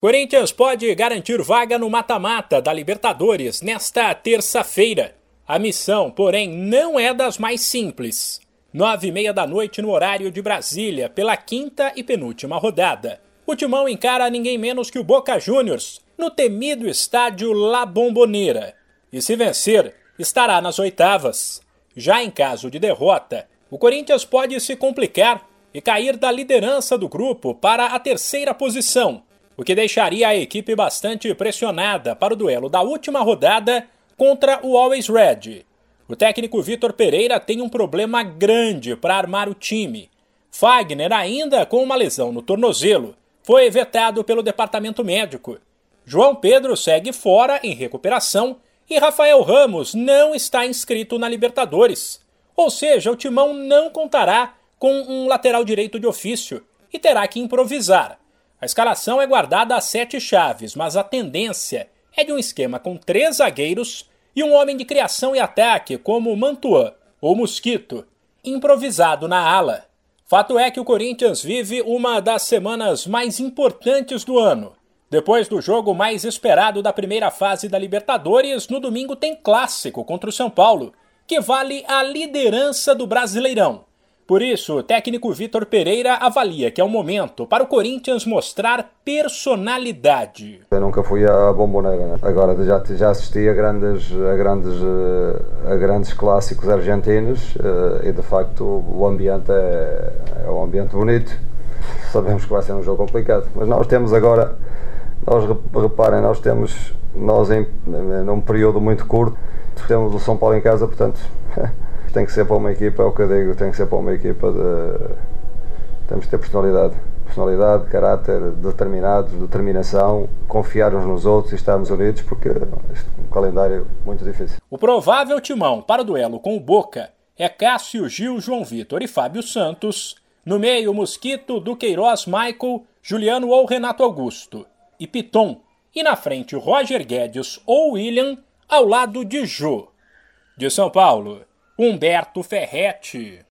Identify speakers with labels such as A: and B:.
A: Corinthians pode garantir vaga no mata-mata da Libertadores nesta terça-feira. A missão, porém, não é das mais simples. Nove e meia da noite no horário de Brasília, pela quinta e penúltima rodada. O Timão encara ninguém menos que o Boca Juniors, no temido estádio La Bombonera. E se vencer, estará nas oitavas. Já em caso de derrota, o Corinthians pode se complicar e cair da liderança do grupo para a terceira posição o que deixaria a equipe bastante pressionada para o duelo da última rodada contra o Always Red. O técnico Vitor Pereira tem um problema grande para armar o time. Fagner, ainda com uma lesão no tornozelo, foi vetado pelo departamento médico. João Pedro segue fora em recuperação e Rafael Ramos não está inscrito na Libertadores. Ou seja, o Timão não contará com um lateral direito de ofício e terá que improvisar. A escalação é guardada a sete chaves, mas a tendência é de um esquema com três zagueiros e um homem de criação e ataque como Mantuan ou Mosquito, improvisado na ala. Fato é que o Corinthians vive uma das semanas mais importantes do ano. Depois do jogo mais esperado da primeira fase da Libertadores, no domingo tem clássico contra o São Paulo, que vale a liderança do Brasileirão. Por isso, o técnico Vitor Pereira avalia que é o momento para o Corinthians mostrar personalidade.
B: Eu nunca fui à bomboneira, né? agora já, já assisti a grandes, a, grandes, a grandes clássicos argentinos eh, e de facto o ambiente é, é um ambiente bonito. Sabemos que vai ser um jogo complicado, mas nós temos agora, nós reparem, nós temos, nós em, num período muito curto, temos o São Paulo em casa, portanto tem que ser para uma equipa, é o que eu digo, tem que ser para uma equipa de. Temos que ter personalidade. Personalidade, caráter, determinados, determinação, confiar uns nos outros e estarmos unidos, porque este é um calendário muito difícil.
A: O provável timão para o duelo com o Boca é Cássio Gil, João Vitor e Fábio Santos. No meio, Mosquito, Duqueiroz, Michael, Juliano ou Renato Augusto. E Piton. E na frente, Roger Guedes ou William, ao lado de Jô. De São Paulo. Humberto Ferretti.